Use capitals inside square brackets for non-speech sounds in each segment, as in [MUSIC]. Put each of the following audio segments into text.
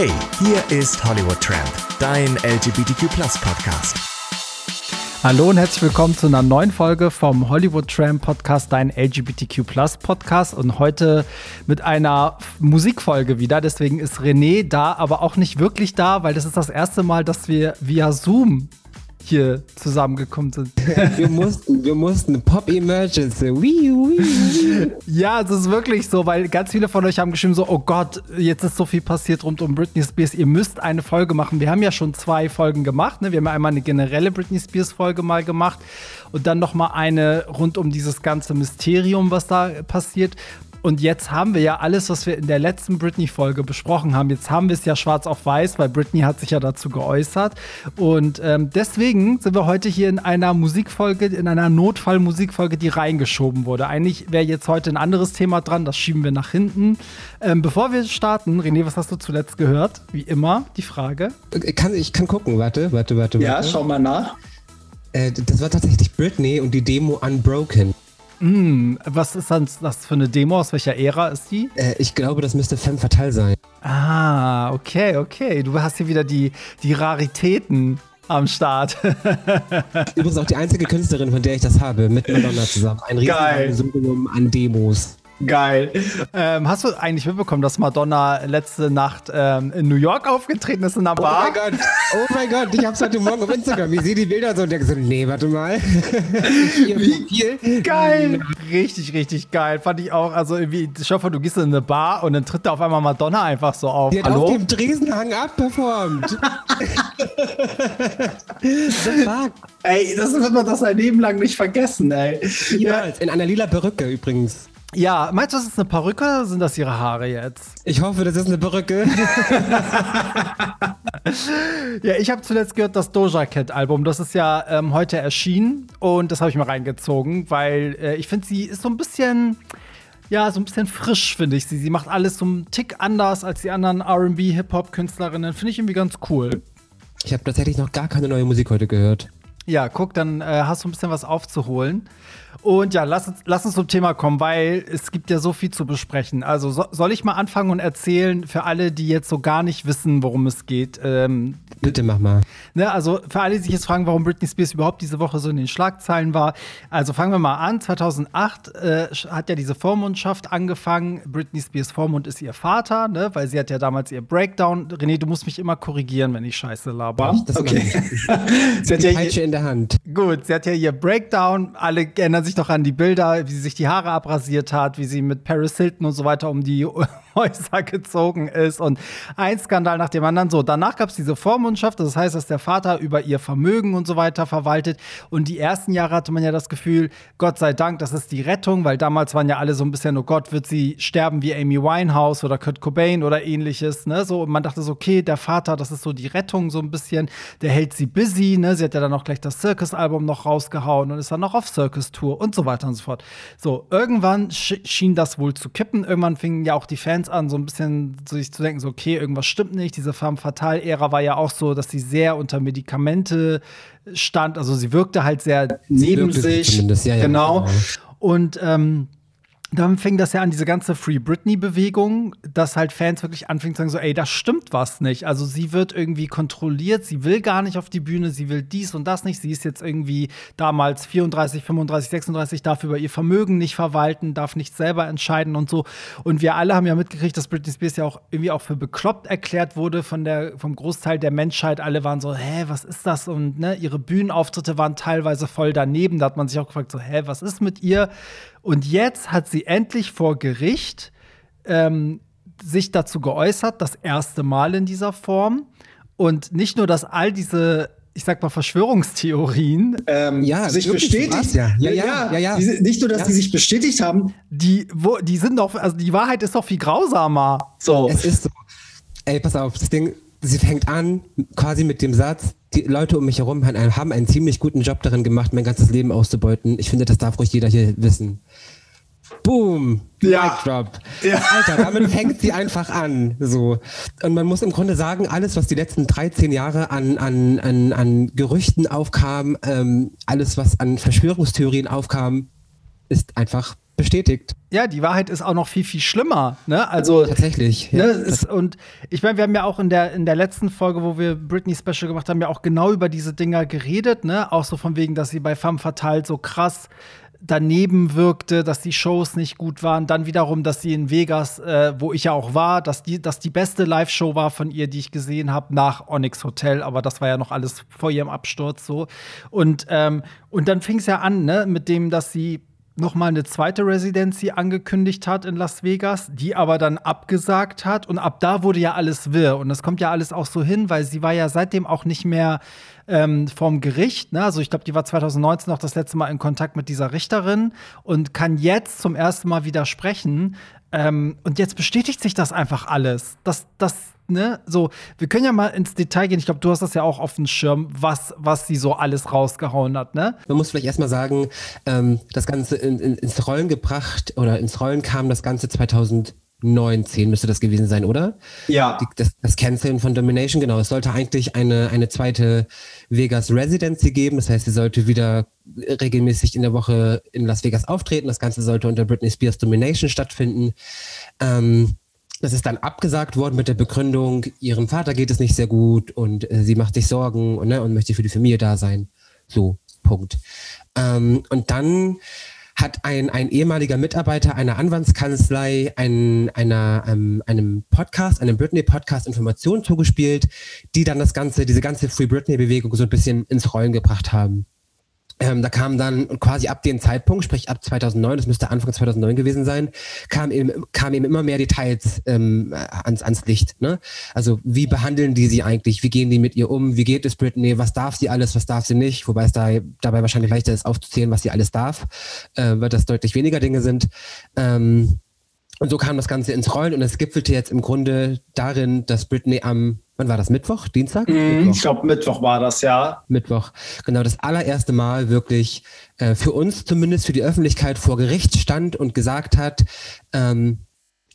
Hey, hier ist Hollywood Tramp, dein LGBTQ Podcast. Hallo und herzlich willkommen zu einer neuen Folge vom Hollywood Tram Podcast, dein LGBTQ Podcast. Und heute mit einer Musikfolge wieder. Deswegen ist René da, aber auch nicht wirklich da, weil das ist das erste Mal, dass wir via Zoom hier zusammengekommen sind. [LAUGHS] wir mussten, wir mussten Pop Emergency. ja, es ist wirklich so, weil ganz viele von euch haben geschrieben so, oh Gott, jetzt ist so viel passiert rund um Britney Spears. Ihr müsst eine Folge machen. Wir haben ja schon zwei Folgen gemacht. Ne? Wir haben ja einmal eine generelle Britney Spears Folge mal gemacht und dann noch mal eine rund um dieses ganze Mysterium, was da passiert. Und jetzt haben wir ja alles, was wir in der letzten Britney-Folge besprochen haben. Jetzt haben wir es ja schwarz auf weiß, weil Britney hat sich ja dazu geäußert. Und ähm, deswegen sind wir heute hier in einer Musikfolge, in einer Notfallmusikfolge, die reingeschoben wurde. Eigentlich wäre jetzt heute ein anderes Thema dran, das schieben wir nach hinten. Ähm, bevor wir starten, René, was hast du zuletzt gehört? Wie immer, die Frage. Ich kann, ich kann gucken, warte, warte, warte. Ja, schau mal nach. Äh, das war tatsächlich Britney und die Demo Unbroken. Mm, was ist das für eine Demo? Aus welcher Ära ist die? Äh, ich glaube, das müsste Femme Fatale sein. Ah, okay, okay. Du hast hier wieder die, die Raritäten am Start. Übrigens auch die einzige Künstlerin, von der ich das habe, mit Madonna zusammen. Ein riesiges Symbol an Demos. Geil. Ähm, hast du eigentlich mitbekommen, dass Madonna letzte Nacht ähm, in New York aufgetreten ist in einer Bar? Oh mein Gott, oh mein Gott, ich hab's heute Morgen auf Instagram. Ich sehe die Bilder so und denke so, nee, warte mal. [LAUGHS] Wie geil. Richtig, richtig geil. Fand ich auch. Also irgendwie, ich hoffe, du gehst in eine Bar und dann tritt da auf einmal Madonna einfach so auf. Die hat Hallo? auf dem Dresenhang abperformt. The [LAUGHS] fuck? Ey, das wird man das sein Leben lang nicht vergessen, ey. Ja, in einer lila Perücke übrigens. Ja, meinst du, das ist eine Perücke oder sind das ihre Haare jetzt? Ich hoffe, das ist eine Perücke. [LAUGHS] ja, ich habe zuletzt gehört das Doja Cat Album. Das ist ja ähm, heute erschienen und das habe ich mir reingezogen, weil äh, ich finde, sie ist so ein bisschen, ja, so ein bisschen frisch, finde ich sie. Sie macht alles so einen Tick anders als die anderen RB, Hip-Hop-Künstlerinnen. Finde ich irgendwie ganz cool. Ich habe tatsächlich noch gar keine neue Musik heute gehört. Ja, guck, dann äh, hast du ein bisschen was aufzuholen. Und ja, lass uns, lass uns zum Thema kommen, weil es gibt ja so viel zu besprechen. Also so, soll ich mal anfangen und erzählen für alle, die jetzt so gar nicht wissen, worum es geht? Ähm, Bitte mach mal. Ne, also für alle, die sich jetzt fragen, warum Britney Spears überhaupt diese Woche so in den Schlagzeilen war. Also fangen wir mal an. 2008 äh, hat ja diese Vormundschaft angefangen. Britney Spears Vormund ist ihr Vater, ne, weil sie hat ja damals ihr Breakdown. René, du musst mich immer korrigieren, wenn ich Scheiße laber. Das okay. [LAUGHS] sie hat ja in der Hand. Gut, sie hat ja ihr Breakdown. Alle erinnern sich noch an die Bilder, wie sie sich die Haare abrasiert hat, wie sie mit Paris Hilton und so weiter um die Häuser gezogen ist und ein Skandal nach dem anderen. So, danach gab es diese Vormundschaft, das heißt, dass der Vater über ihr Vermögen und so weiter verwaltet. Und die ersten Jahre hatte man ja das Gefühl, Gott sei Dank, das ist die Rettung, weil damals waren ja alle so ein bisschen, oh Gott, wird sie sterben wie Amy Winehouse oder Kurt Cobain oder ähnliches. Ne? So, und man dachte so, okay, der Vater, das ist so die Rettung so ein bisschen, der hält sie busy. Ne? Sie hat ja dann auch gleich das Circus-Album noch rausgehauen und ist dann noch auf Circus-Tour und so weiter und so fort. So, irgendwann schien das wohl zu kippen. Irgendwann fingen ja auch die Fans Fans an, so ein bisschen sich zu denken, so, okay, irgendwas stimmt nicht. Diese Femme Fatale-Ära war ja auch so, dass sie sehr unter Medikamente stand. Also sie wirkte halt sehr neben sich. Ja, ja, genau. genau. Und ähm, dann fing das ja an, diese ganze Free Britney-Bewegung, dass halt Fans wirklich anfingen zu sagen, so, ey, da stimmt was nicht. Also sie wird irgendwie kontrolliert, sie will gar nicht auf die Bühne, sie will dies und das nicht. Sie ist jetzt irgendwie damals 34, 35, 36, darf über ihr Vermögen nicht verwalten, darf nicht selber entscheiden und so. Und wir alle haben ja mitgekriegt, dass Britney Spears ja auch irgendwie auch für bekloppt erklärt wurde von der, vom Großteil der Menschheit. Alle waren so, hä, was ist das? Und ne, ihre Bühnenauftritte waren teilweise voll daneben. Da hat man sich auch gefragt, so, hä, was ist mit ihr? Und jetzt hat sie endlich vor Gericht ähm, sich dazu geäußert, das erste Mal in dieser Form. Und nicht nur, dass all diese ich sag mal, Verschwörungstheorien ähm, ja, sich bestätigt. Ja. Ja, ja, ja, ja, Nicht nur, dass die sich bestätigt haben. Die, wo, die sind doch, also die Wahrheit ist doch viel grausamer. So. Es ist so. Ey, pass auf, das Ding, sie fängt an, quasi mit dem Satz, die Leute um mich herum haben einen ziemlich guten Job darin gemacht, mein ganzes Leben auszubeuten. Ich finde, das darf ruhig jeder hier wissen. Boom, ja. Drop. Ja. Alter, damit fängt sie einfach an. So. Und man muss im Grunde sagen, alles, was die letzten 13 Jahre an, an, an, an Gerüchten aufkam, ähm, alles, was an Verschwörungstheorien aufkam, ist einfach bestätigt. Ja, die Wahrheit ist auch noch viel, viel schlimmer. Ne? Also tatsächlich. Ne, ist, und ich meine, wir haben ja auch in der, in der letzten Folge, wo wir Britney Special gemacht haben, ja auch genau über diese Dinger geredet, ne? Auch so von wegen, dass sie bei Femme Fatale so krass daneben wirkte, dass die Shows nicht gut waren. Dann wiederum, dass sie in Vegas, äh, wo ich ja auch war, dass die, dass die beste Live-Show war von ihr, die ich gesehen habe, nach Onyx Hotel. Aber das war ja noch alles vor ihrem Absturz so. Und, ähm, und dann fing es ja an, ne, mit dem, dass sie noch mal eine zweite Residency angekündigt hat in Las Vegas, die aber dann abgesagt hat und ab da wurde ja alles wirr und das kommt ja alles auch so hin, weil sie war ja seitdem auch nicht mehr ähm, vom Gericht. Ne? Also ich glaube, die war 2019 noch das letzte Mal in Kontakt mit dieser Richterin und kann jetzt zum ersten Mal widersprechen. Ähm, und jetzt bestätigt sich das einfach alles. Das, das, ne, so, wir können ja mal ins Detail gehen. Ich glaube, du hast das ja auch auf dem Schirm, was, was sie so alles rausgehauen hat, ne? Man muss vielleicht erstmal sagen, ähm, das Ganze in, in, ins Rollen gebracht oder ins Rollen kam das Ganze 2000 19 müsste das gewesen sein, oder? Ja. Die, das, das Canceln von Domination, genau. Es sollte eigentlich eine, eine zweite Vegas Residency geben. Das heißt, sie sollte wieder regelmäßig in der Woche in Las Vegas auftreten. Das Ganze sollte unter Britney Spears Domination stattfinden. Ähm, das ist dann abgesagt worden mit der Begründung, ihrem Vater geht es nicht sehr gut und äh, sie macht sich Sorgen und, ne, und möchte für die Familie da sein. So, Punkt. Ähm, und dann hat ein, ein ehemaliger Mitarbeiter einer Anwaltskanzlei ein, einer, ähm, einem Podcast, einem Britney-Podcast Informationen zugespielt, die dann das ganze, diese ganze Free Britney-Bewegung so ein bisschen ins Rollen gebracht haben. Ähm, da kam dann quasi ab dem Zeitpunkt, sprich ab 2009, das müsste Anfang 2009 gewesen sein, kam eben, kam eben immer mehr Details ähm, ans, ans Licht. Ne? Also wie behandeln die sie eigentlich? Wie gehen die mit ihr um? Wie geht es Britney? Was darf sie alles? Was darf sie nicht? Wobei es da dabei wahrscheinlich leichter ist aufzuzählen, was sie alles darf, äh, weil das deutlich weniger Dinge sind. Ähm, und so kam das Ganze ins Rollen und es gipfelte jetzt im Grunde darin, dass Britney am, wann war das, Mittwoch, Dienstag? Mm, Mittwoch. Ich glaube, Mittwoch war das, ja. Mittwoch, genau das allererste Mal wirklich äh, für uns zumindest, für die Öffentlichkeit vor Gericht stand und gesagt hat, ähm,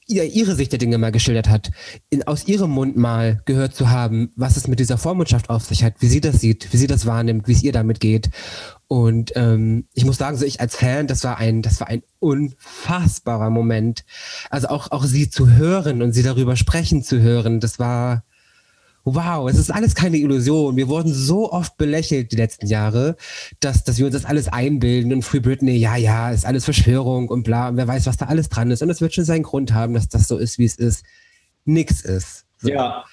ihr, ihre Sicht der Dinge mal geschildert hat, in, aus ihrem Mund mal gehört zu haben, was es mit dieser Vormundschaft auf sich hat, wie sie das sieht, wie sie das wahrnimmt, wie es ihr damit geht. Und ähm, ich muss sagen, so ich als Fan, das war ein, das war ein unfassbarer Moment. Also auch, auch sie zu hören und sie darüber sprechen zu hören, das war, wow, es ist alles keine Illusion. Wir wurden so oft belächelt die letzten Jahre, dass, dass wir uns das alles einbilden und Free Britney, ja, ja, ist alles Verschwörung und bla, und wer weiß, was da alles dran ist. Und es wird schon seinen Grund haben, dass das so ist, wie es ist. Nix ist. So. Ja.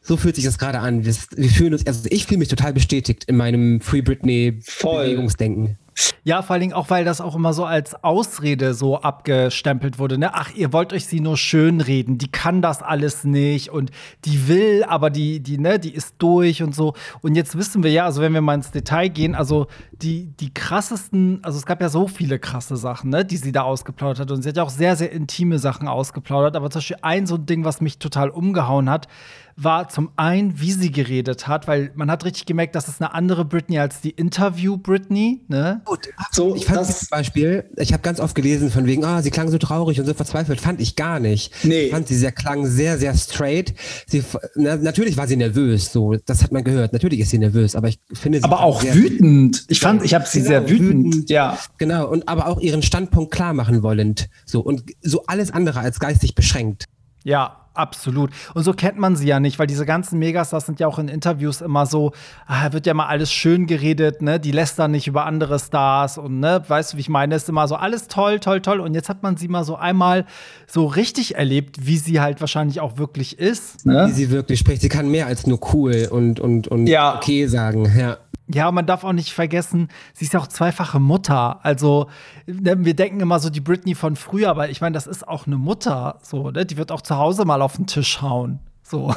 So fühlt sich das gerade an. Wir, wir fühlen uns, also ich fühle mich total bestätigt in meinem Free Britney Voll. Bewegungsdenken. Ja, vor allen Dingen auch, weil das auch immer so als Ausrede so abgestempelt wurde. Ne? Ach, ihr wollt euch sie nur schönreden. Die kann das alles nicht und die will, aber die, die, ne, die ist durch und so. Und jetzt wissen wir ja, also wenn wir mal ins Detail gehen, also die, die krassesten, also es gab ja so viele krasse Sachen, ne, die sie da ausgeplaudert hat. Und sie hat ja auch sehr, sehr intime Sachen ausgeplaudert. Aber zum Beispiel ein so ein Ding, was mich total umgehauen hat, war zum einen, wie sie geredet hat, weil man hat richtig gemerkt, das ist eine andere Britney als die Interview-Britney, ne? Gut, So, ich fand das- zum Beispiel, ich habe ganz oft gelesen von wegen, ah, sie klang so traurig und so verzweifelt, fand ich gar nicht. Nee. Ich fand sie sehr klang sehr, sehr straight. Sie, na, natürlich war sie nervös, so, das hat man gehört. Natürlich ist sie nervös, aber ich finde sie Aber auch sehr, wütend. Ich fand, ich habe sie Genau, sehr wütend. wütend. Ja. Genau, und aber auch ihren Standpunkt klar machen wollend. So, und so alles andere als geistig beschränkt. Ja, absolut. Und so kennt man sie ja nicht, weil diese ganzen Megastars sind ja auch in Interviews immer so, ah, wird ja mal alles schön geredet, ne? Die lästern nicht über andere Stars und ne, weißt du, wie ich meine, ist immer so alles toll, toll, toll. Und jetzt hat man sie mal so einmal so richtig erlebt, wie sie halt wahrscheinlich auch wirklich ist. Wie Ne? sie wirklich spricht. Sie kann mehr als nur cool und, und, und Ja. okay sagen. Ja. Ja, man darf auch nicht vergessen, sie ist ja auch zweifache Mutter. Also, ne, wir denken immer so die Britney von früher, aber ich meine, das ist auch eine Mutter. So, ne? Die wird auch zu Hause mal auf den Tisch hauen. So.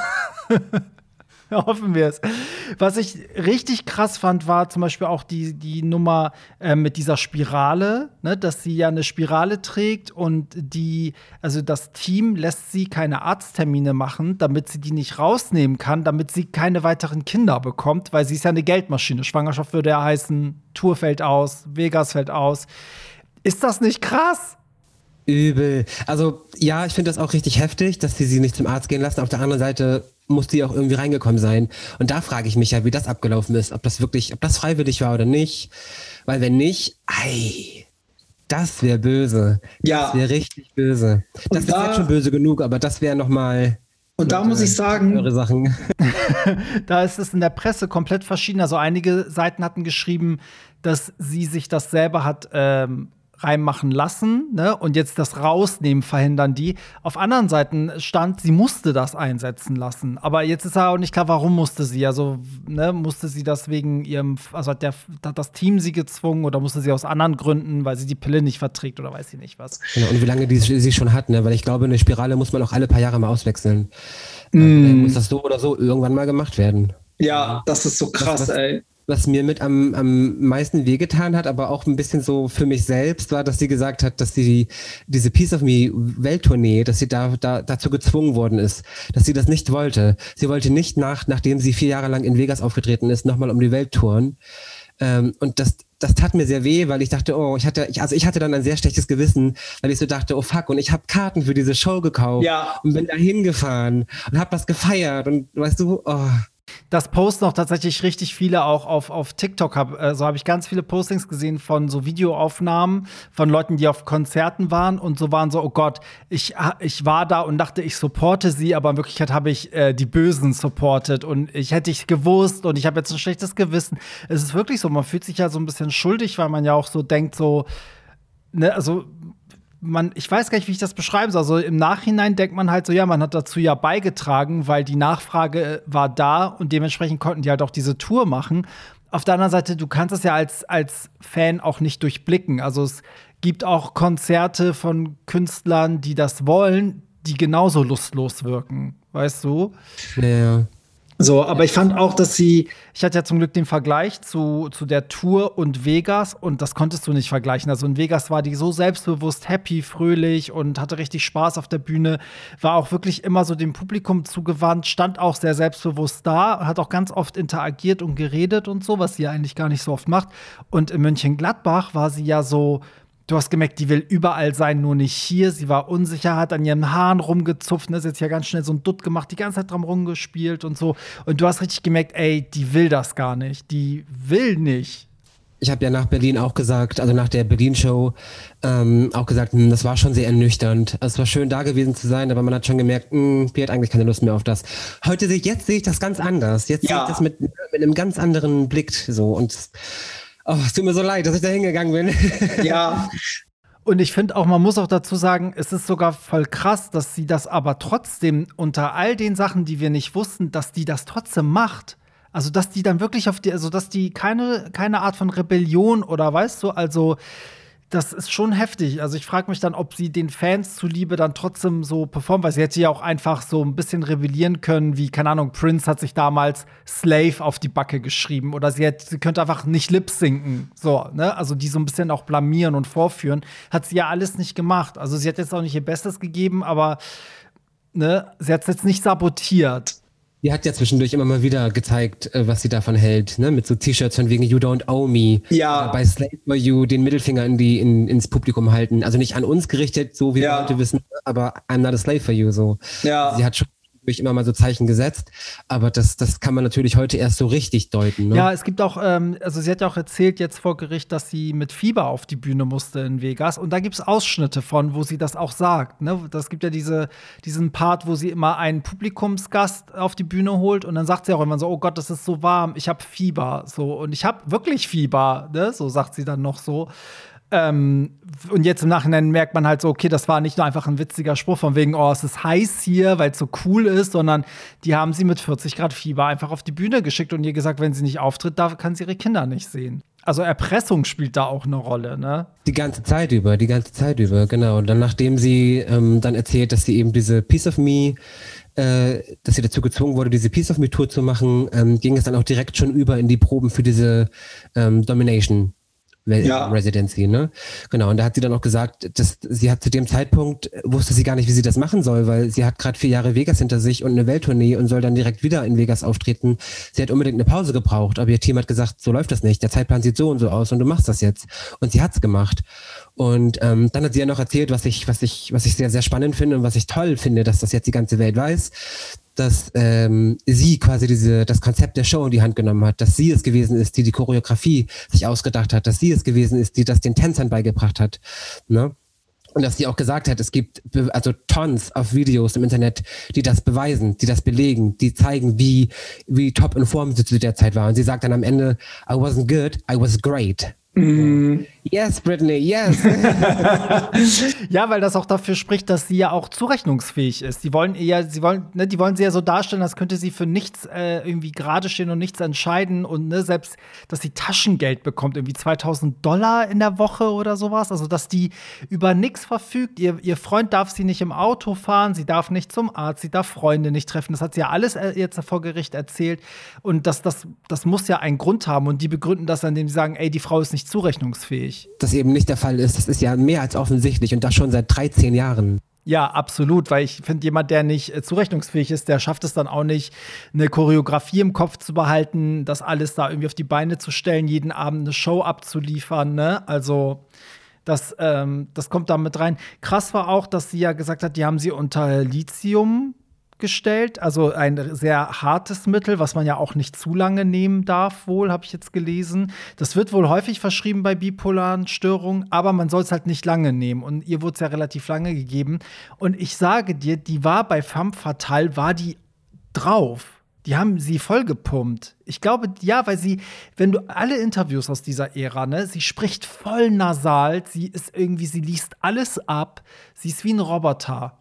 [LAUGHS] [LAUGHS] Hoffen wir es. Was ich richtig krass fand, war zum Beispiel auch die, die Nummer äh, mit dieser Spirale, ne, dass sie ja eine Spirale trägt und die, also das Team lässt sie keine Arzttermine machen, damit sie die nicht rausnehmen kann, damit sie keine weiteren Kinder bekommt, weil sie ist ja eine Geldmaschine. Schwangerschaft würde ja heißen, Tour fällt aus, Vegas fällt aus. Ist das nicht krass? Übel. Also ja, ich finde das auch richtig heftig, dass sie sie nicht zum Arzt gehen lassen. Auf der anderen Seite muss die auch irgendwie reingekommen sein. Und da frage ich mich ja, wie das abgelaufen ist. Ob das wirklich, ob das freiwillig war oder nicht. Weil wenn nicht, ei. Das wäre böse. Ja. Das wäre richtig böse. Das Und ist da- jetzt schon böse genug, aber das wäre nochmal Und da muss ich sagen, [LAUGHS] eure Sachen. [LAUGHS] Da ist es in der Presse komplett verschieden. Also einige Seiten hatten geschrieben, dass sie sich das selber hat ähm, reinmachen lassen ne? und jetzt das Rausnehmen verhindern die. Auf anderen Seiten stand, sie musste das einsetzen lassen. Aber jetzt ist auch nicht klar, warum musste sie. Also ne, musste sie das wegen ihrem, also hat, der, hat das Team sie gezwungen oder musste sie aus anderen Gründen, weil sie die Pille nicht verträgt oder weiß sie nicht was. Genau, und wie lange die sie schon hat, ne? Weil ich glaube, eine Spirale muss man auch alle paar Jahre mal auswechseln. Mm. Dann muss das so oder so irgendwann mal gemacht werden. ja, das ist so krass, was- ey. Was mir mit am, am meisten wehgetan hat, aber auch ein bisschen so für mich selbst, war, dass sie gesagt hat, dass sie diese Piece of Me Welttournee, dass sie da, da dazu gezwungen worden ist, dass sie das nicht wollte. Sie wollte nicht nach, nachdem sie vier Jahre lang in Vegas aufgetreten ist, nochmal um die Welt touren. Ähm, und das, das tat mir sehr weh, weil ich dachte, oh, ich hatte, ich, also ich hatte dann ein sehr schlechtes Gewissen, weil ich so dachte, oh fuck, und ich habe Karten für diese Show gekauft Ja. und bin da hingefahren und habe das gefeiert und weißt du, oh, Das posten auch tatsächlich richtig viele auch auf, auf TikTok. Hab, so habe ich ganz viele Postings gesehen von so Videoaufnahmen von Leuten, die auf Konzerten waren und so waren so, oh Gott, ich, ich war da und dachte, ich supporte sie, aber in Wirklichkeit habe ich äh, die Bösen supportet und ich hätte ich gewusst und ich habe jetzt ein schlechtes Gewissen. Es ist wirklich so, man fühlt sich ja so ein bisschen schuldig, weil man ja auch so denkt, so, ne, also man, ich weiß gar nicht, wie ich das beschreiben soll. Also im Nachhinein denkt man halt so, ja, man hat dazu ja beigetragen, weil die Nachfrage war da und dementsprechend konnten die halt auch diese Tour machen. Auf der anderen Seite, du kannst es ja als, als Fan auch nicht durchblicken. Also es gibt auch Konzerte von Künstlern, die das wollen, die genauso lustlos wirken. Weißt du? ja. So, aber ich fand auch, dass sie, Ich hatte ja zum Glück den Vergleich zu, zu der Tour und Vegas und das konntest du nicht vergleichen. Also in Vegas war die so selbstbewusst, happy, fröhlich und hatte richtig Spaß auf der Bühne, war auch wirklich immer so dem Publikum zugewandt, stand auch sehr selbstbewusst da, hat auch ganz oft interagiert und geredet und so, was sie ja eigentlich gar nicht so oft macht. Und in Mönchengladbach war sie ja so, Du hast gemerkt, die will überall sein, nur nicht hier. Sie war unsicher, hat an ihren Haaren rumgezupft, ne, ist jetzt ja ganz schnell so ein Dutt gemacht, die ganze Zeit dran rumgespielt und so. Und du hast richtig gemerkt, ey, die will das gar nicht. Die will nicht. Ich habe ja nach Berlin auch gesagt, also nach der Berlin-Show ähm, auch gesagt, hm, das war schon sehr ernüchternd. Also es war schön da gewesen zu sein, aber man hat schon gemerkt, hm, die hat eigentlich keine Lust mehr auf das. Heute sehe ich, jetzt sehe ich das ganz anders. Jetzt Ja. sehe ich das mit, mit einem ganz anderen Blick so und oh, es tut mir so leid, dass ich da hingegangen bin. [LAUGHS] ja, Und ich finde auch, man muss auch dazu sagen, es ist sogar voll krass, dass sie das aber trotzdem unter all den Sachen, die wir nicht wussten, dass die das trotzdem macht. Also, dass die dann wirklich auf die, also, dass die keine, keine Art von Rebellion oder weißt du, also, das ist schon heftig. Also, ich frage mich dann, ob sie den Fans zuliebe dann trotzdem so performt, weil sie hätte ja auch einfach so ein bisschen rebellieren können, wie, keine Ahnung, Prince hat sich damals Slave auf die Backe geschrieben oder sie, hätte, sie könnte einfach nicht lip sinken. So, ne? Also, die so ein bisschen auch blamieren und vorführen. Hat sie ja alles nicht gemacht. Also, sie hat jetzt auch nicht ihr Bestes gegeben, aber ne, sie hat es jetzt nicht sabotiert. Die hat ja zwischendurch immer mal wieder gezeigt, äh, was sie davon hält, ne? Mit so T-Shirts von wegen You don't owe me. Ja. Oder bei Slave for You den Mittelfinger in die, in, ins Publikum halten. Also nicht an uns gerichtet, so wie Ja. wir heute wissen, aber I'm not a slave for you. So. Ja. Sie hat schon zwischendurch immer mal so Zeichen gesetzt, aber das, das kann man natürlich heute erst so richtig deuten. Ne? Ja, es gibt auch, ähm, also sie hat ja auch erzählt jetzt vor Gericht, dass sie mit Fieber auf die Bühne musste in Vegas. Und da gibt es Ausschnitte von, wo sie das auch sagt. Ne? Das gibt ja diese, diesen Part, wo sie immer einen Publikumsgast auf die Bühne holt und dann sagt sie auch immer so, oh Gott, das ist so warm, ich habe Fieber. So, und ich habe wirklich Fieber, ne? So sagt sie dann noch so. Ähm, und jetzt im Nachhinein merkt man halt so, okay, das war nicht nur einfach ein witziger Spruch von wegen, oh, es ist heiß hier, weil es so cool ist, sondern die haben sie mit 40 Grad Fieber einfach auf die Bühne geschickt und ihr gesagt, wenn sie nicht auftritt, da kann sie ihre Kinder nicht sehen. Also Erpressung spielt da auch eine Rolle, ne? Die ganze Zeit über, die ganze Zeit über, genau. Und dann, nachdem sie ähm, dann erzählt, dass sie eben diese Piece of Me, äh, dass sie dazu gezwungen wurde, diese Piece of Me Tour zu machen, ähm, ging es dann auch direkt schon über in die Proben für diese ähm, Domination. Ja. Residency, ne? Genau, und da hat sie dann auch gesagt, dass sie hat zu dem Zeitpunkt, äh, wusste sie gar nicht, wie sie das machen soll, weil sie hat gerade vier Jahre Vegas hinter sich und eine Welttournee und soll dann direkt wieder in Vegas auftreten. Sie hat unbedingt eine Pause gebraucht, aber ihr Team hat gesagt, so läuft das nicht, der Zeitplan sieht so und so aus und du machst das jetzt. Und sie hat's gemacht. Und ähm, dann hat sie ja noch erzählt, was ich, was ich, was ich sehr, sehr spannend finde und was ich toll finde, dass das jetzt die ganze Welt weiß, dass ähm, sie quasi diese, das Konzept der Show in die Hand genommen hat, dass sie es gewesen ist, die die Choreografie sich ausgedacht hat, dass sie es gewesen ist, die das den Tänzern beigebracht hat. Ne? Und dass sie auch gesagt hat, es gibt also tons of Videos im Internet, die das beweisen, die das belegen, die zeigen, wie, wie top in Form sie zu der Zeit war. Und sie sagt dann am Ende, I wasn't good, I was great. Mhm. Yes, Brittany, yes. [LAUGHS] Ja, weil das auch dafür spricht, dass sie ja auch zurechnungsfähig ist. Die wollen eher, sie wollen, ne, die wollen sie ja so darstellen, als könnte sie für nichts äh, irgendwie gerade stehen und nichts entscheiden und ne, selbst, dass sie Taschengeld bekommt, irgendwie 2000 Dollar in der Woche oder sowas. Also, dass die über nichts verfügt. Ihr, ihr Freund darf sie nicht im Auto fahren, sie darf nicht zum Arzt, sie darf Freunde nicht treffen. Das hat sie ja alles äh, jetzt vor Gericht erzählt. Und das, das, das muss ja einen Grund haben. Und die begründen das, indem sie sagen, ey, die Frau ist nicht zurechnungsfähig. das eben nicht der Fall ist. Das ist ja mehr als offensichtlich und das schon seit 13 Jahren. Ja, absolut, weil ich finde, jemand, der nicht äh, zurechnungsfähig ist, der schafft es dann auch nicht, eine Choreografie im Kopf zu behalten, das alles da irgendwie auf die Beine zu stellen, jeden Abend eine Show abzuliefern, ne? Also, das, ähm, das kommt da mit rein. Krass war auch, dass sie ja gesagt hat, die haben sie unter Lithium gestellt, also ein sehr hartes Mittel, was man ja auch nicht zu lange nehmen darf, wohl, habe ich jetzt gelesen. Das wird wohl häufig verschrieben bei bipolaren Störungen, aber man soll es halt nicht lange nehmen. Und ihr wurde es ja relativ lange gegeben. Und ich sage dir, die war bei Femme Fatale, war die drauf. Die haben sie vollgepumpt. Ich glaube, ja, weil sie, wenn du alle Interviews aus dieser Ära, ne, sie spricht voll nasal, sie ist irgendwie, sie liest alles ab, sie ist wie ein Roboter.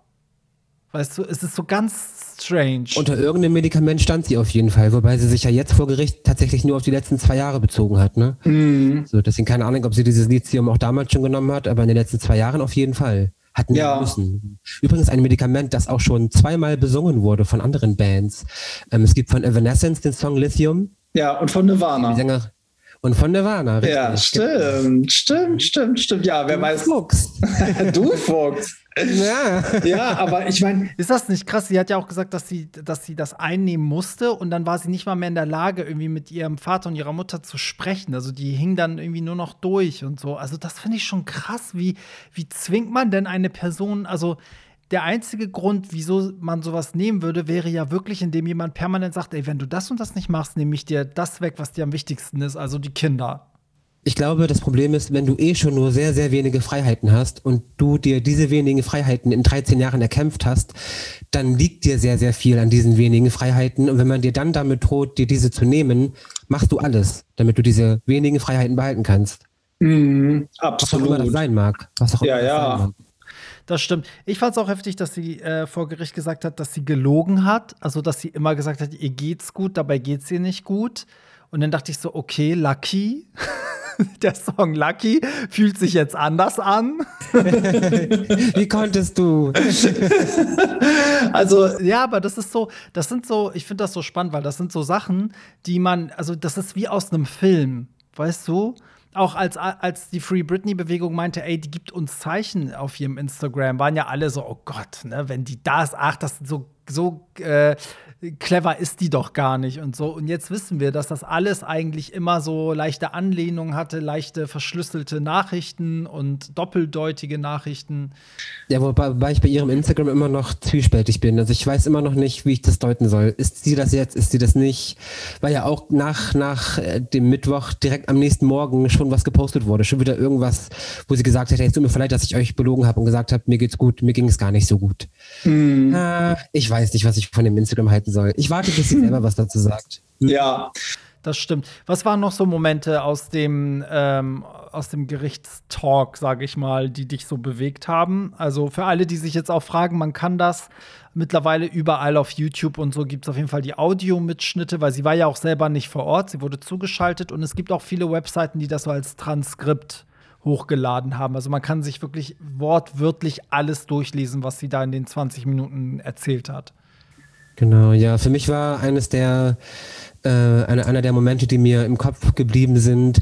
Weißt du, es ist so ganz strange. Unter irgendeinem Medikament stand sie auf jeden Fall, wobei sie sich ja jetzt vor Gericht tatsächlich nur auf die letzten zwei Jahre bezogen hat. Ne? Mhm. So, deswegen keine Ahnung, ob sie dieses Lithium auch damals schon genommen hat, aber in den letzten zwei Jahren auf jeden Fall. Hatten Ja. müssen. Übrigens ein Medikament, das auch schon zweimal besungen wurde von anderen Bands. Ähm, es gibt von Evanescence den Song Lithium, Ja, und von die Nirvana. Sänger und von Nirvana. richtig. Ja, stimmt, stimmt, stimmt, stimmt. Ja, wer weiß. Fuchs. [LAUGHS] Du Fuchs. ja. Ja, aber ich meine, Ist das nicht krass? Sie hat ja auch gesagt, dass sie, dass sie das einnehmen musste und dann war sie nicht mal mehr in der Lage, irgendwie mit ihrem Vater und ihrer Mutter zu sprechen. Also die hing dann irgendwie nur noch durch und so. Also das finde ich schon krass. Wie, wie zwingt man denn eine Person, also der einzige Grund, wieso man sowas nehmen würde, wäre ja wirklich, indem jemand permanent sagt, ey, wenn du das und das nicht machst, nehme ich dir das weg, was dir am wichtigsten ist, also die Kinder. Ich glaube, das Problem ist, wenn du eh schon nur sehr, sehr wenige Freiheiten hast und du dir diese wenigen Freiheiten in 13 Jahren erkämpft hast, dann liegt dir sehr, sehr viel an diesen wenigen Freiheiten. Und wenn man dir dann damit droht, dir diese zu nehmen, machst du alles, damit du diese wenigen Freiheiten behalten kannst. mh, Was auch immer das absolut. sein mag. Was auch Ja, immer das ja. sein mag. Das stimmt. Ich fand es auch heftig, dass sie äh, vor Gericht gesagt hat, dass sie gelogen hat. Also, dass sie immer gesagt hat, ihr geht's gut, dabei geht's ihr nicht gut. Und dann dachte ich so, okay, Lucky. [LAUGHS] Der Song Lucky fühlt sich jetzt anders an. [LAUGHS] Wie konntest du? Also, Ja, aber das ist so, das sind so, ich finde das so spannend, weil das sind so Sachen, die man, also das ist wie aus einem Film, weißt du? Auch als, als die Free Britney-Bewegung meinte, ey, die gibt uns Zeichen auf ihrem Instagram, waren ja alle so, oh Gott, ne, wenn die das, ach, das so, so äh, clever ist die doch gar nicht und so. Und jetzt wissen wir, dass das alles eigentlich immer so leichte Anlehnungen hatte, leichte verschlüsselte Nachrichten und doppeldeutige Nachrichten. Ja, wobei, wobei ich bei ihrem Instagram immer noch zwiespältig bin. Also ich weiß immer noch nicht, wie ich das deuten soll. Ist sie das jetzt, ist sie das nicht? Weil ja auch nach, nach äh, dem Mittwoch direkt am nächsten Morgen schon was gepostet wurde. Schon wieder irgendwas, wo sie gesagt hat, hey, es tut mir leid, dass ich euch belogen habe und gesagt habe, mir geht's gut, mir ging es gar nicht so gut. mh, Ah, ich weiß nicht, was ich von dem Instagram halten soll. Ich warte, bis sie [LAUGHS] selber was dazu sagt. ja, Das stimmt. Was waren noch so Momente aus dem, ähm, aus dem Gerichtstalk, sage ich mal, die dich so bewegt haben? Also für alle, die sich jetzt auch fragen, man kann das mittlerweile überall auf YouTube und so gibt es auf jeden Fall die Audiomitschnitte, weil sie war ja auch selber nicht vor Ort, sie wurde zugeschaltet und es gibt auch viele Webseiten, die das so als Transkript hochgeladen haben. Also man kann sich wirklich wortwörtlich alles durchlesen, was sie da in den 20 Minuten erzählt hat. Genau, ja, für mich war eines der, äh, einer, einer der Momente, die mir im Kopf geblieben sind,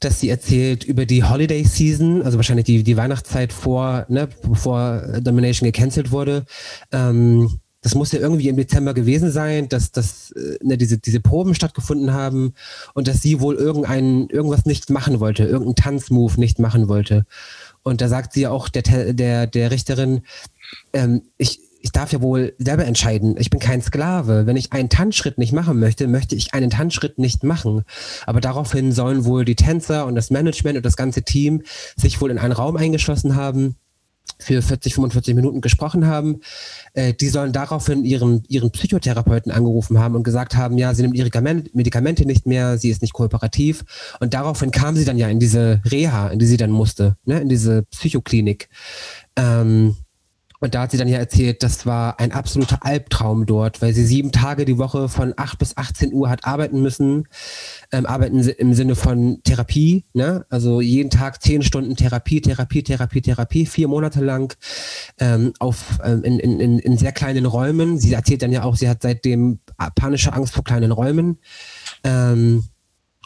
dass sie erzählt über die Holiday Season, also wahrscheinlich die, die Weihnachtszeit vor, ne, bevor Domination gecancelt wurde. Ähm, das muss ja irgendwie im Dezember gewesen sein, dass, dass äh, ne, diese, diese Proben stattgefunden haben und dass sie wohl irgendein, irgendwas nicht machen wollte, irgendeinen Tanzmove nicht machen wollte. Und da sagt sie ja auch der, der, der Richterin, ähm, ich, ich darf ja wohl selber entscheiden. Ich bin kein Sklave. Wenn ich einen Tanzschritt nicht machen möchte, möchte ich einen Tanzschritt nicht machen. Aber daraufhin sollen wohl die Tänzer und das Management und das ganze Team sich wohl in einen Raum eingeschlossen haben, für 40, 45 Minuten gesprochen haben. Äh, die sollen daraufhin ihren, ihren Psychotherapeuten angerufen haben und gesagt haben, ja, sie nimmt ihre Medikamente nicht mehr, sie ist nicht kooperativ. Und daraufhin kam sie dann ja in diese Reha, in die sie dann musste, ne, in diese Psychoklinik. Ähm, und da hat sie dann ja erzählt, das war ein absoluter Albtraum dort, weil sie sieben Tage die Woche von 8 bis 18 Uhr hat arbeiten müssen. Ähm, arbeiten im Sinne von Therapie, ne? Also jeden Tag zehn Stunden Therapie, Therapie, Therapie, Therapie, vier Monate lang ähm, auf, ähm, in, in, in sehr kleinen Räumen. Sie erzählt dann ja auch, sie hat seitdem panische Angst vor kleinen Räumen. Ähm,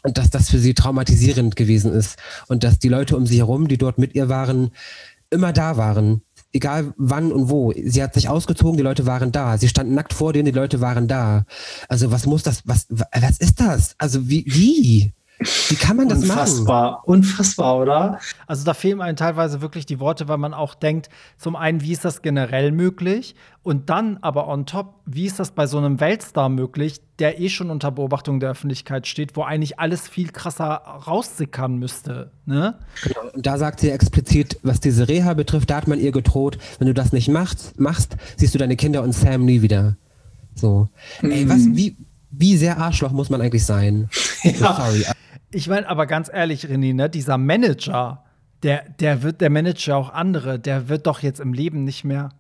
und dass das für sie traumatisierend gewesen ist. Und dass die Leute um sie herum, die dort mit ihr waren, immer da waren egal wann und wo. Sie hat sich ausgezogen, die Leute waren da. Sie standen nackt vor denen, die Leute waren da. Also was muss das, was, was ist das? Also wie, wie? Wie kann man das unfassbar, machen? Unfassbar, oder? Also da fehlen einem teilweise wirklich die Worte, weil man auch denkt, zum einen, wie ist das generell möglich? Und dann aber on top, wie ist das bei so einem Weltstar möglich, der eh schon unter Beobachtung der Öffentlichkeit steht, wo eigentlich alles viel krasser raussickern müsste. Ne? Genau. Und da sagt sie explizit, was diese Reha betrifft, da hat man ihr gedroht, wenn du das nicht machst, machst siehst du deine Kinder und Sam nie wieder. So. Mhm. Ey, was, wie, wie sehr Arschloch muss man eigentlich sein? [LAUGHS] Ja. Sorry. Ich meine, aber ganz ehrlich, René, ne, dieser Manager, der, der wird, der Manager auch andere, der wird doch jetzt im Leben nicht mehr.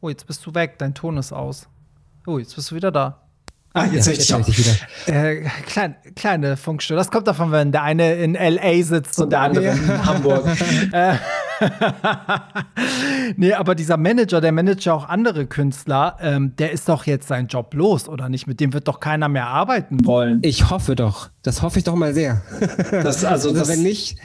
Oh, jetzt bist du weg, dein Ton ist aus. Oh, jetzt bist du wieder da. Ah, jetzt ja, ich dich wieder. Äh, klein, kleine Funkstörung. Das kommt davon, wenn der eine in LA sitzt und, und der andere ja. in Hamburg. [LAUGHS] Äh, [LAUGHS] nee, aber dieser Manager, der managt auch andere Künstler, ähm, der ist doch jetzt sein Job los, oder nicht? Mit dem wird doch keiner mehr arbeiten wollen. Ich hoffe doch. Das hoffe ich doch mal sehr. Das, also, [LAUGHS] also das, wenn nicht,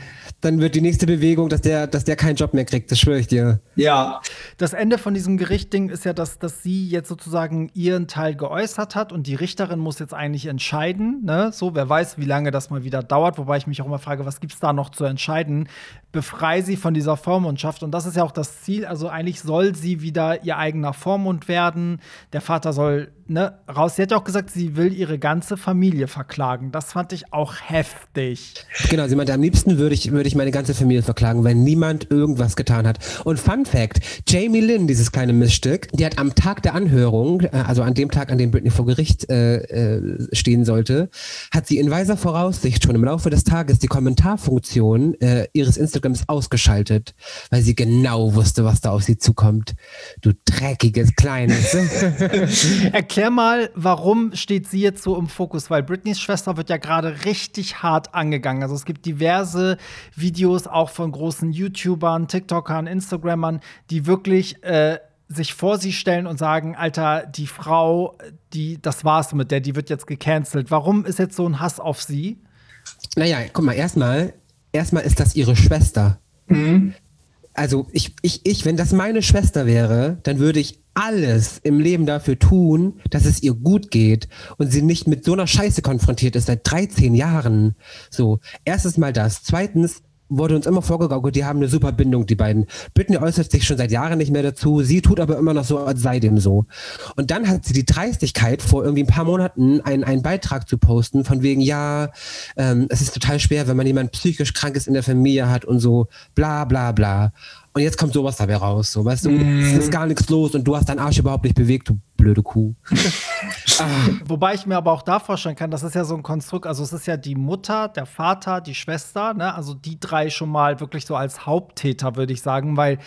dann wird die nächste Bewegung, dass der, dass der keinen Job mehr kriegt, das schwöre ich dir. Ja. Das Ende von diesem Gerichtding ist ja, dass, dass sie jetzt sozusagen ihren Teil geäußert hat und die Richterin muss jetzt eigentlich entscheiden. Ne? So, wer weiß, wie lange das mal wieder dauert, wobei ich mich auch immer frage, was gibt es da noch zu entscheiden? Befrei sie von dieser Vormundschaft. Und das ist ja auch das Ziel. Also eigentlich soll sie wieder ihr eigener Vormund werden. Der Vater soll ne, raus. Sie hat ja auch gesagt, sie will ihre ganze Familie verklagen. Das fand ich auch heftig. Genau, sie meinte, am liebsten würde ich, würde ich meine ganze Familie verklagen, wenn niemand irgendwas getan hat. Und Fun Fact: Jamie Lynn, dieses kleine Missstück, die hat am Tag der Anhörung, äh, also an dem Tag, an dem Britney vor Gericht äh, äh, stehen sollte, hat sie in weiser Voraussicht schon im Laufe des Tages die Kommentarfunktion äh, ihres Instagrams ausgeschaltet, weil sie genau wusste, was da auf sie zukommt. Du dreckiges Kleines. [LAUGHS] Erklär mal, warum steht sie jetzt so im Fokus? Weil Britneys Schwester wird ja gerade richtig hart angegangen. Also es gibt diverse Videos auch von großen YouTubern, TikTokern, Instagrammern, die wirklich äh, sich vor sie stellen und sagen, Alter, die Frau, die, das war's mit der, die wird jetzt gecancelt. Warum ist jetzt so ein Hass auf sie? Naja, guck mal, erstmal, erstmal ist das ihre Schwester. Mhm. Also ich, ich, ich, wenn das meine Schwester wäre, dann würde ich alles im Leben dafür tun, dass es ihr gut geht und sie nicht mit so einer Scheiße konfrontiert ist seit 13 Jahren. So, erstes Mal das. Zweitens, wurde uns immer vorgegaukelt, die haben eine super Bindung, die beiden. Britney äußert sich schon seit Jahren nicht mehr dazu, sie tut aber immer noch so, als sei dem so. Und dann hat sie die Dreistigkeit, vor irgendwie ein paar Monaten einen, einen Beitrag zu posten, von wegen, ja, ähm, es ist total schwer, wenn man jemand psychisch krank ist in der Familie hat und so, bla bla bla. Und jetzt kommt sowas dabei raus. So, weißt du, mm. es ist gar nichts los und du hast deinen Arsch überhaupt nicht bewegt, du blöde Kuh. [LAUGHS] ah. Wobei ich mir aber auch da vorstellen kann, das ist ja so ein Konstrukt, also es ist ja die Mutter, der Vater, die Schwester, ne? Also die drei schon mal wirklich so als Haupttäter, würde ich sagen, weil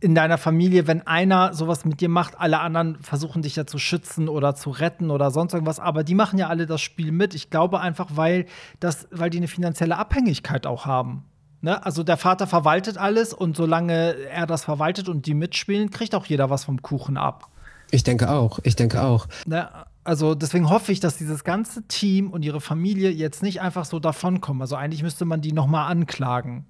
in deiner Familie, wenn einer sowas mit dir macht, alle anderen versuchen dich ja zu schützen oder zu retten oder sonst irgendwas, aber die machen ja alle das Spiel mit. Ich glaube einfach, weil das, weil die eine finanzielle Abhängigkeit auch haben. Ne? Also der Vater verwaltet alles und solange er das verwaltet und die mitspielen, kriegt auch jeder was vom Kuchen ab. Ich denke auch, ich denke auch. Ne? Also deswegen hoffe ich, dass dieses ganze Team und ihre Familie jetzt nicht einfach so davonkommen. Also eigentlich müsste man die noch mal anklagen.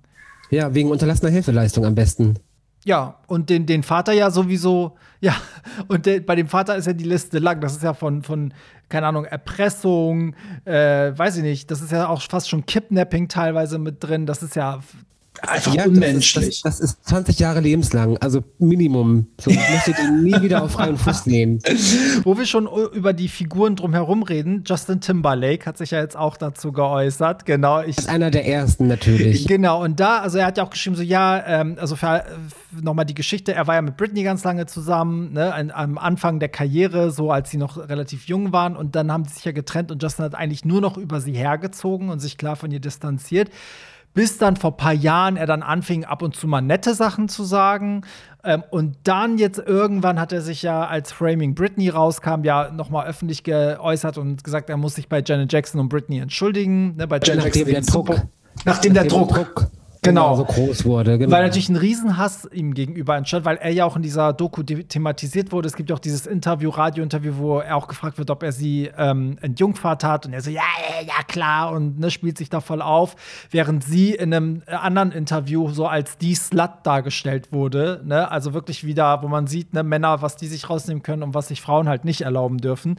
Ja, wegen unterlassener Hilfeleistung am besten. Ja, und den, den Vater ja sowieso, ja, und de, bei dem Vater ist ja die Liste lang. Das ist ja von, von keine Ahnung, Erpressung, äh, weiß ich nicht, das ist ja auch fast schon Kidnapping teilweise mit drin. Das ist ja einfach Ja, unmenschlich. Das ist, das, das ist 20 Jahre lebenslang, also Minimum. So, ich möchte den nie wieder auf freien Fuß [LAUGHS] nehmen. Wo wir schon über die Figuren drumherum reden, Justin Timberlake hat sich ja jetzt auch dazu geäußert. Genau, ich. Das ist einer der ersten natürlich. Genau, und da, also er hat ja auch geschrieben, so ja, ähm, also für, nochmal die Geschichte, er war ja mit Britney ganz lange zusammen, ne, an, am Anfang der Karriere, so als sie noch relativ jung waren, und dann haben sie sich ja getrennt und Justin hat eigentlich nur noch über sie hergezogen und sich klar von ihr distanziert. Bis dann vor ein paar Jahren er dann anfing, ab und zu mal nette Sachen zu sagen. Ähm, und dann jetzt irgendwann hat er sich ja, als Framing Britney rauskam, ja noch mal öffentlich geäußert und gesagt, er muss sich bei Janet Jackson und Britney entschuldigen. Ne, bei Janet Nachdem der Druck, Nachdem der Druck. Genau. so groß wurde. Genau. Weil natürlich ein Riesenhass ihm gegenüber entstand, weil er ja auch in dieser Doku thematisiert wurde. Es gibt ja auch dieses Interview, Radiointerview, wo er auch gefragt wird, ob er sie ähm, entjungfert hat. Und er so, ja, ja, ja, klar. Und ne, spielt sich da voll auf. Während sie in einem äh, anderen Interview so als die Slut dargestellt wurde. Ne? Also wirklich wieder, wo man sieht, ne, Männer, was die sich rausnehmen können und was sich Frauen halt nicht erlauben dürfen.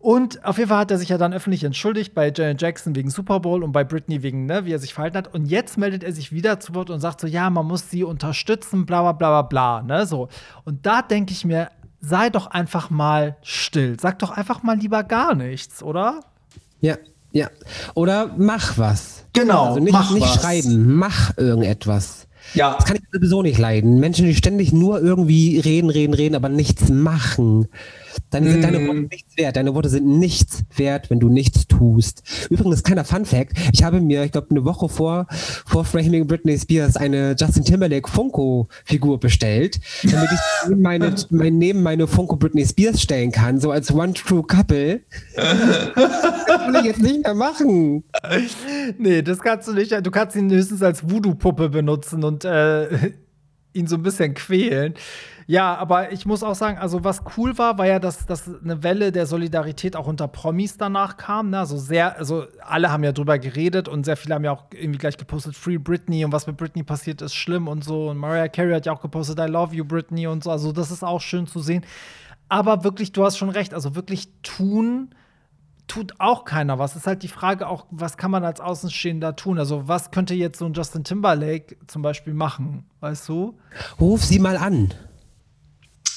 Und auf jeden Fall hat er sich ja dann öffentlich entschuldigt bei Janet Jackson wegen Super Bowl und bei Britney wegen, ne, wie er sich verhalten hat. Und jetzt meldet er sich wieder zu Wort und sagt so, ja, man muss sie unterstützen, bla bla bla bla bla, ne, so. Und da denke ich mir, sei doch einfach mal still. Sag doch einfach mal lieber gar nichts, oder? Ja, ja. Oder mach was. Genau, Also nicht, mach nicht was. schreiben, mach irgendetwas. Ja, Das kann ich sowieso nicht leiden. Menschen, die ständig nur irgendwie reden, reden, reden, aber nichts machen. Dann sind deine Worte nichts wert. Deine Worte sind nichts wert, wenn du nichts tust. Übrigens, kleiner Fun Fact. Ich habe mir, ich glaube, eine Woche vor, vor Framing Britney Spears eine Justin Timberlake Funko-Figur bestellt, damit ich [LAUGHS] neben meine, mein, neben meine Funko Britney Spears stellen kann, so als One True Couple. das will ich jetzt nicht mehr machen. Nee, das kannst du nicht. Du kannst ihn höchstens als Voodoo-Puppe benutzen und äh, ihn so ein bisschen quälen. Ja, aber ich muss auch sagen, also was cool war, war ja, dass, dass eine Welle der Solidarität auch unter Promis danach kam. Ne? Also sehr, also alle haben ja drüber geredet und sehr viele haben ja auch irgendwie gleich gepostet, Free Britney und was mit Britney passiert ist schlimm und so. Und Mariah Carey hat ja auch gepostet, I love you, Britney und so. Also das ist auch schön zu sehen. Aber wirklich, du hast schon recht, also wirklich tun tut auch keiner was. Ist halt die Frage auch, was kann man als Außenstehender tun? Also, was könnte jetzt so ein Justin Timberlake zum Beispiel machen? Weißt du? Ruf sie mal an.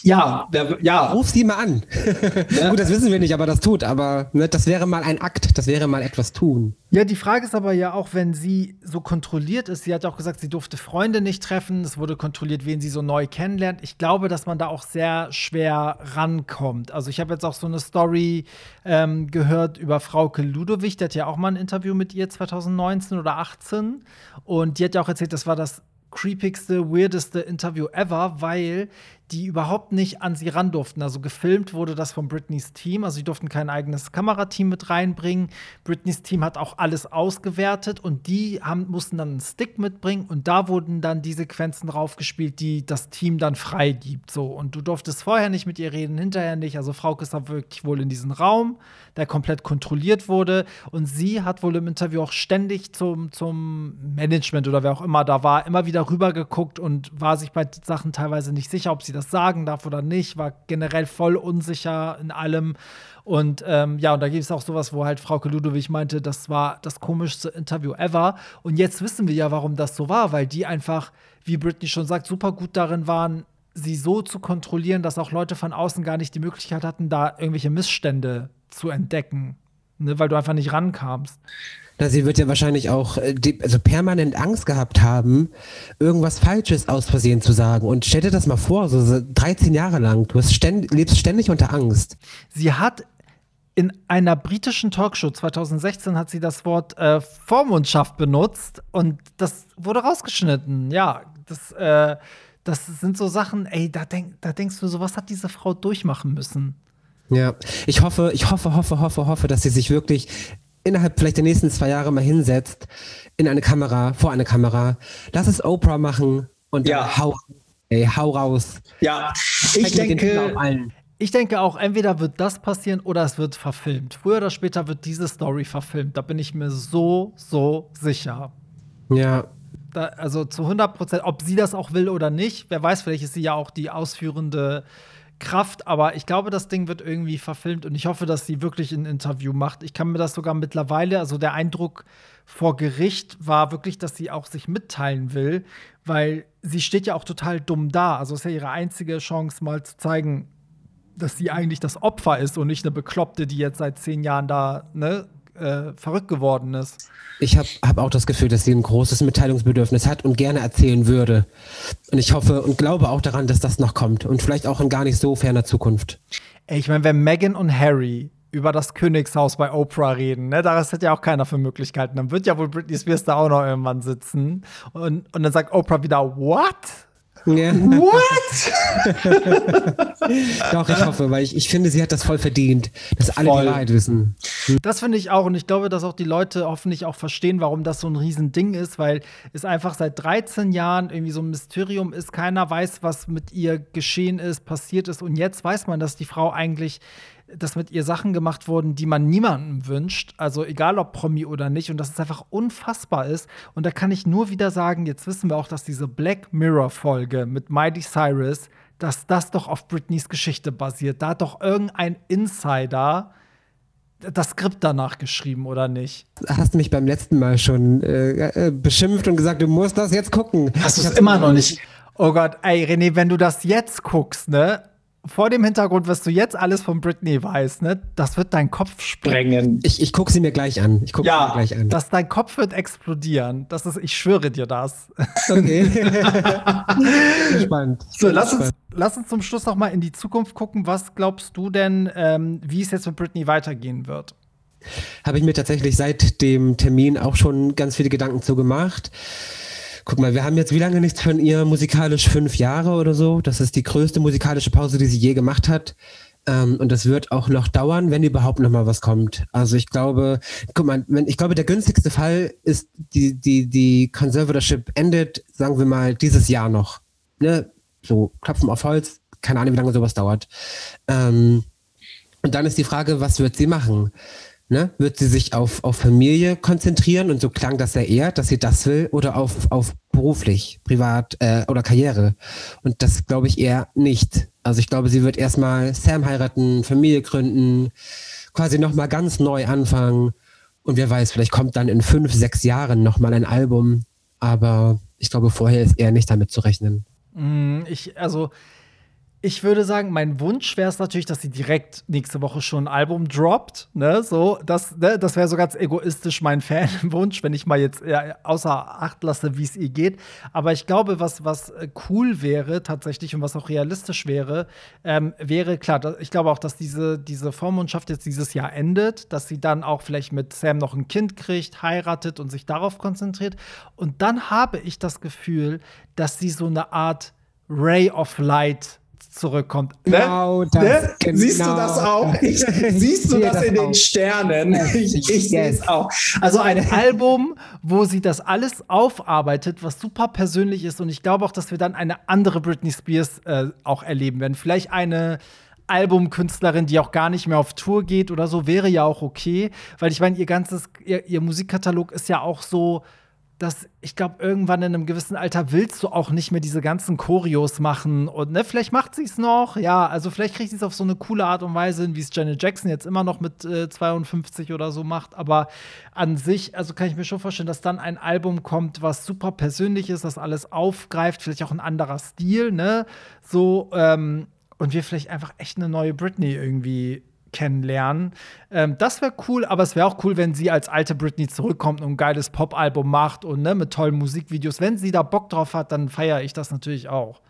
Ja, wer, ja. Ruf sie mal an. [LAUGHS] Gut, das wissen wir nicht, aber das tut. Aber ne, das wäre mal ein Akt, das wäre mal etwas tun. Ja, die Frage ist aber ja auch, wenn sie so kontrolliert ist. Sie hat ja auch gesagt, sie durfte Freunde nicht treffen. Es wurde kontrolliert, wen sie so neu kennenlernt. Ich glaube, dass man da auch sehr schwer rankommt. Also, ich habe jetzt auch so eine Story ähm, gehört über Frauke Ludowig. Die hat ja auch mal ein Interview mit ihr 2019 oder 18. Und die hat ja auch erzählt, das war das creepigste, weirdeste Interview ever, weil die überhaupt nicht an sie ran durften. Also gefilmt wurde das von Britneys Team. Also sie durften kein eigenes Kamerateam mit reinbringen. Britneys Team hat auch alles ausgewertet und die haben, mussten dann einen Stick mitbringen und da wurden dann die Sequenzen draufgespielt, die das Team dann freigibt. So. Und du durftest vorher nicht mit ihr reden, hinterher nicht. Also Frauke ist wirklich wohl in diesen Raum, der komplett kontrolliert wurde. Und sie hat wohl im Interview auch ständig zum, zum Management oder wer auch immer da war, immer wieder rübergeguckt und war sich bei Sachen teilweise nicht sicher, ob sie das sagen darf oder nicht, war generell voll unsicher in allem. Und ähm, ja, und da gibt es auch sowas, wo halt Frauke Ludowig meinte, das war das komischste Interview ever. Und jetzt wissen wir ja, warum das so war, weil die einfach, wie Britney schon sagt, super gut darin waren, sie so zu kontrollieren, dass auch Leute von außen gar nicht die Möglichkeit hatten, da irgendwelche Missstände zu entdecken. Ne, weil du einfach nicht rankamst. Na, sie wird ja wahrscheinlich auch äh, also permanent Angst gehabt haben, irgendwas Falsches aus Versehen zu sagen. Und stell dir das mal vor, so, so 13 Jahre lang, du ständ, lebst ständig unter Angst. Sie hat in einer britischen Talkshow 2016 hat sie das Wort äh, Vormundschaft benutzt und das wurde rausgeschnitten. Ja, das, äh, das sind so Sachen, ey, da, denk, da denkst du, so was hat diese Frau durchmachen müssen. Ja, ich hoffe, ich hoffe, hoffe, hoffe, hoffe, dass sie sich wirklich innerhalb vielleicht der nächsten zwei Jahre mal hinsetzt, in eine Kamera, vor eine Kamera, lass es Oprah machen und Ja. dann hau, ey, hau raus. Ja, ich denke. Ich denke auch, entweder wird das passieren oder es wird verfilmt. Früher oder später wird diese Story verfilmt. Da bin ich mir so, so sicher. Ja, Da, also zu 100 Prozent, ob sie das auch will oder nicht, wer weiß, vielleicht ist sie ja auch die ausführende Kraft, aber ich glaube, das Ding wird irgendwie verfilmt und ich hoffe, dass sie wirklich ein Interview macht. Ich kann mir das sogar mittlerweile, also der Eindruck vor Gericht war wirklich, dass sie auch sich mitteilen will, weil sie steht ja auch total dumm da. Also ist ja ihre einzige Chance, mal zu zeigen, dass sie eigentlich das Opfer ist und nicht eine Bekloppte, die jetzt seit zehn Jahren da ne, äh, verrückt geworden ist. Ich habe hab auch das Gefühl, dass sie ein großes Mitteilungsbedürfnis hat und gerne erzählen würde. Und ich hoffe und glaube auch daran, dass das noch kommt und vielleicht auch in gar nicht so ferner Zukunft. Ey, ich meine, wenn Meghan und Harry über das Königshaus bei Oprah reden, ne, da hat ja auch keiner für Möglichkeiten. Dann wird ja wohl Britney Spears da auch noch irgendwann sitzen. Und, und dann sagt Oprah wieder, what? Ja. What? [LAUGHS] Doch, ich hoffe, weil ich, ich finde, sie hat das voll verdient, dass alle Voll. die Wahrheit wissen. Das finde ich auch und ich glaube, dass auch die Leute hoffentlich auch verstehen, warum das so ein Riesending ist, weil es einfach seit 13 Jahren irgendwie so ein Mysterium ist. Keiner weiß, was mit ihr geschehen ist, passiert ist und jetzt weiß man, dass die Frau eigentlich dass mit ihr Sachen gemacht wurden, die man niemandem wünscht, also egal ob Promi oder nicht, und dass es einfach unfassbar ist. Und da kann ich nur wieder sagen, jetzt wissen wir auch, dass diese Black Mirror-Folge mit Miley Cyrus, dass das doch auf Britneys Geschichte basiert. Da hat doch irgendein Insider das Skript danach geschrieben, oder nicht? Hast du mich beim letzten Mal schon äh, äh, beschimpft und gesagt, du musst das jetzt gucken. Hast du es immer noch nicht? Oh Gott, ey, René, wenn du das jetzt guckst, ne? Vor dem Hintergrund, was du jetzt alles von Britney weißt, ne? Das wird dein Kopf sprengen. Ich, ich gucke sie mir gleich an. Ich gucke Ja, sie mir gleich an. dass dein Kopf wird explodieren. Das ist, ich schwöre dir das. okay. [LAUGHS] Spannend. So, lass uns. Lass uns zum Schluss noch mal in die Zukunft gucken. Was glaubst du denn, ähm, wie es jetzt mit Britney weitergehen wird? Habe ich mir tatsächlich seit dem Termin auch schon ganz viele Gedanken zu gemacht. Guck mal, wir haben jetzt wie lange nichts von ihr musikalisch? Fünf Jahre oder so. Das ist die größte musikalische Pause, die sie je gemacht hat. Ähm, und das wird auch noch dauern, wenn überhaupt noch mal was kommt. Also ich glaube, guck mal, wenn, ich glaube, der günstigste Fall ist, die, die, die Conservatorship endet, sagen wir mal, dieses Jahr noch. Ne? So, klopfen auf Holz, keine Ahnung, wie lange sowas dauert. Ähm, und dann ist die Frage, was wird sie machen? Ne? Wird sie sich auf, auf Familie konzentrieren und so klang das ja eher, dass sie das will oder auf, auf beruflich, privat äh, oder Karriere? Und das glaube ich eher nicht. Also ich glaube, sie wird erstmal Sam heiraten, Familie gründen, quasi nochmal ganz neu anfangen. Und wer weiß, vielleicht kommt dann in fünf, sechs Jahren nochmal ein Album. Aber ich glaube, vorher ist eher nicht damit zu rechnen. Mm, Ich, also, ich würde sagen, mein Wunsch wäre es natürlich, dass sie direkt nächste Woche schon ein Album droppt. Ne? So, das, ne? das wäre so ganz egoistisch mein [LAUGHS] Fanwunsch, wenn ich mal jetzt ja, außer Acht lasse, wie es ihr geht. Aber ich glaube, was, was äh, cool wäre tatsächlich und was auch realistisch wäre, ähm, wäre klar, ich glaube auch, dass diese, diese Vormundschaft jetzt dieses Jahr endet, dass sie dann auch vielleicht mit Sam noch ein Kind kriegt, heiratet und sich darauf konzentriert. Und dann habe ich das Gefühl, dass sie so eine Art Ray of Light zurückkommt. Ne? Genau Ne? Siehst du das auch? [LAUGHS] Ich, siehst du sehe das, in den auch. Sternen? Ich, ich Yes. sehe es auch. Also eine [LAUGHS] Album, wo sie das alles aufarbeitet, was super persönlich ist. Und ich glaube auch, dass wir dann eine andere Britney Spears äh, auch erleben werden. Vielleicht eine Albumkünstlerin, die auch gar nicht mehr auf Tour geht oder so, wäre ja auch okay. Weil ich meine, ihr ganzes, ihr, ihr Musikkatalog ist ja auch so, dass ich glaube, irgendwann in einem gewissen Alter willst du auch nicht mehr diese ganzen Choreos machen. Und ne, vielleicht macht sie es noch. Ja, also vielleicht kriegt sie es auf so eine coole Art und Weise hin, wie es Janet Jackson jetzt immer noch mit äh, 52 oder so macht. Aber an sich, also kann ich mir schon vorstellen, dass dann ein Album kommt, was super persönlich ist, das alles aufgreift, vielleicht auch ein anderer Stil, ne? So, ähm, und wir vielleicht einfach echt eine neue Britney irgendwie kennenlernen. Ähm, das wäre cool, aber es wäre auch cool, wenn sie als alte Britney zurückkommt und ein geiles Pop-Album macht und ne, mit tollen Musikvideos. Wenn sie da Bock drauf hat, dann feiere ich das natürlich auch.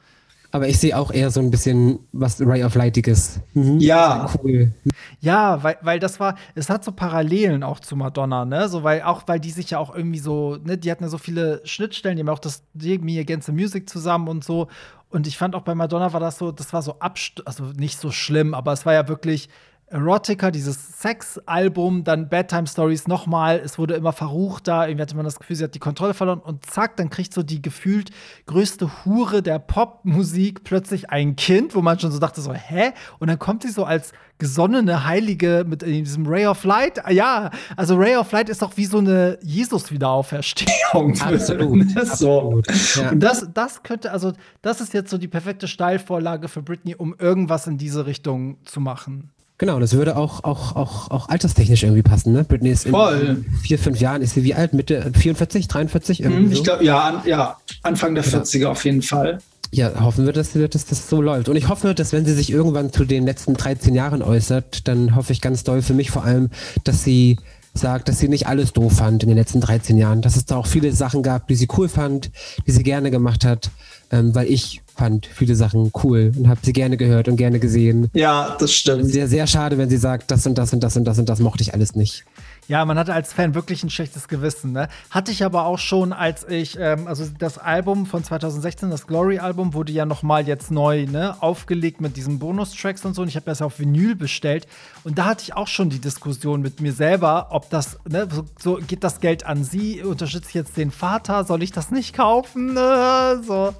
Aber ich sehe auch eher so ein bisschen was Ray of Lightiges. Mhm. Ja. Cool. Ja, weil, weil das war, es hat so Parallelen auch zu Madonna, ne? So, weil auch, weil die sich ja auch irgendwie so, ne, die hatten ja so viele Schnittstellen, die haben auch das Me Against the Music zusammen und so. Und ich fand auch bei Madonna war das so, das war so abst also nicht so schlimm, aber es war ja wirklich Erotica, dieses Sex-Album, dann Bedtime Stories nochmal. Es wurde immer verruchter. Irgendwie hatte man das Gefühl, sie hat die Kontrolle verloren. Und zack, dann kriegt so die gefühlt größte Hure der Popmusik plötzlich ein Kind, wo man schon so dachte, so, hä? Und dann kommt sie so als gesonnene Heilige mit diesem Ray of Light. Ja, also Ray of Light ist doch wie so eine Jesus-Wiederauferstehung. [LAUGHS] Absolut. [LAUGHS] so. Ja. Und das, das könnte, also, das ist jetzt so die perfekte Steilvorlage für Britney, um irgendwas in diese Richtung zu machen. Genau, das würde auch, auch, auch, auch alterstechnisch irgendwie passen, ne? Britney ist in Voll. vier, fünf Jahren, ist sie wie alt? Mitte 44, 43? Irgendwie Hm, Ich so? glaube, ja, an, ja, Anfang der 40er auf jeden Fall. Ja, hoffen wir, dass, dass das so läuft. Und ich hoffe, dass wenn sie sich irgendwann zu den letzten 13 Jahren äußert, dann hoffe ich ganz doll für mich vor allem, dass sie sagt, dass sie nicht alles doof fand in den letzten 13 Jahren, dass es da auch viele Sachen gab, die sie cool fand, die sie gerne gemacht hat, ähm, weil ich fand viele Sachen cool und habe sie gerne gehört und gerne gesehen. Ja, das stimmt. Sehr, sehr schade, wenn sie sagt, das und das und das und das und das mochte ich alles nicht. Ja, man hatte als Fan wirklich ein schlechtes Gewissen. Ne? Hatte ich aber auch schon, als ich, ähm, also das Album von 2016, das Glory-Album, wurde ja noch mal jetzt neu ne, aufgelegt mit diesen Bonustracks und so. Und ich habe das auf Vinyl bestellt. Und da hatte ich auch schon die Diskussion mit mir selber, ob das, ne, so, so geht das Geld an sie, unterstütze ich jetzt den Vater, soll ich das nicht kaufen? Äh, so.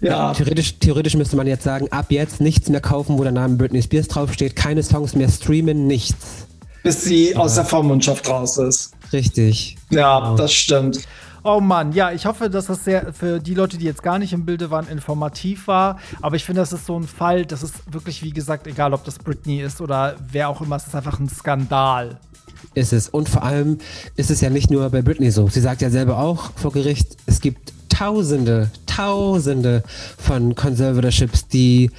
Ja, Theoretisch, theoretisch müsste man jetzt sagen, ab jetzt nichts mehr kaufen, wo der Name Britney Spears draufsteht, keine Songs mehr streamen, nichts. Bis sie aus der Vormundschaft raus ist. Richtig. Ja, das stimmt. Oh Mann, ja, ich hoffe, dass das sehr für die Leute, die jetzt gar nicht im Bilde waren, informativ war. Aber ich finde, das ist so ein Fall, das ist wirklich, wie gesagt, egal, ob das Britney ist oder wer auch immer, es ist einfach ein Skandal. Ist es. Und vor allem ist es ja nicht nur bei Britney so. Sie sagt ja selber auch vor Gericht, es gibt Tausende, Tausende von Conservatorships, die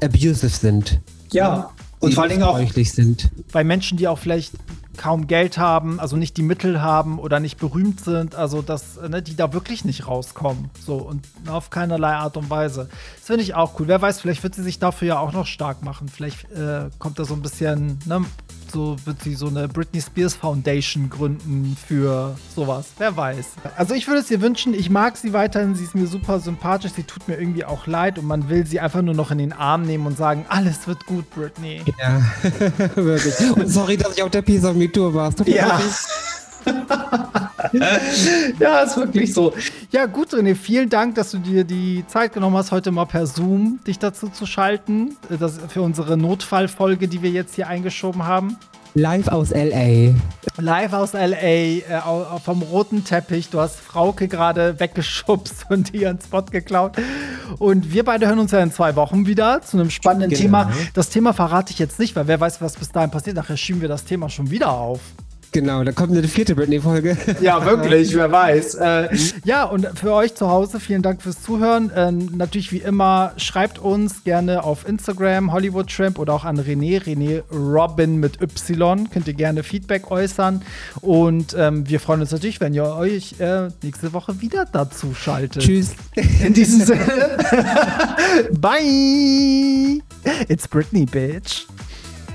abusive sind. Ja, und vor allen Dingen auch sind. Bei Menschen, die auch vielleicht kaum Geld haben, also nicht die Mittel haben oder nicht berühmt sind, also das, ne, die da wirklich nicht rauskommen. So und auf keinerlei Art und Weise. Das finde ich auch cool. Wer weiß, vielleicht wird sie sich dafür ja auch noch stark machen. Vielleicht äh, kommt da so ein bisschen, ne, so wird sie so eine Britney Spears Foundation gründen für sowas. Wer weiß. Also ich würde es ihr wünschen, ich mag sie weiterhin, sie ist mir super sympathisch, sie tut mir irgendwie auch leid und man will sie einfach nur noch in den Arm nehmen und sagen, alles wird gut, Britney. Ja, [LAUGHS] wirklich. Und sorry, dass ich auf der Piece of Me Tour war. Ja. [LAUGHS] ja, ist wirklich so. Ja, gut, René, vielen Dank, dass du dir die Zeit genommen hast, heute mal per Zoom dich dazu zu schalten. äh, Das für unsere Notfallfolge, die wir jetzt hier eingeschoben haben. Live aus L.A. Live aus LA, äh, vom roten Teppich. Du hast Frauke gerade weggeschubst [LAUGHS] und ihren Spot geklaut. Und wir beide hören uns ja in zwei Wochen wieder zu einem spannenden Genau. Thema. Das Thema verrate ich jetzt nicht, weil wer weiß, was bis dahin passiert. Nachher schieben wir das Thema schon wieder auf. Genau, da kommt eine vierte Britney-Folge. [LAUGHS] Ja, wirklich, wer weiß. Äh, Ja, und für euch zu Hause, vielen Dank fürs Zuhören. Ähm, natürlich wie immer, schreibt uns gerne auf Instagram, Hollywood Tramp oder auch an René, René Robin mit Y. Könnt ihr gerne Feedback äußern. Und ähm, wir freuen uns natürlich, wenn ihr euch äh, nächste Woche wieder dazu schaltet. Tschüss. In diesem Sinne. [LAUGHS] Bye. It's Britney, bitch.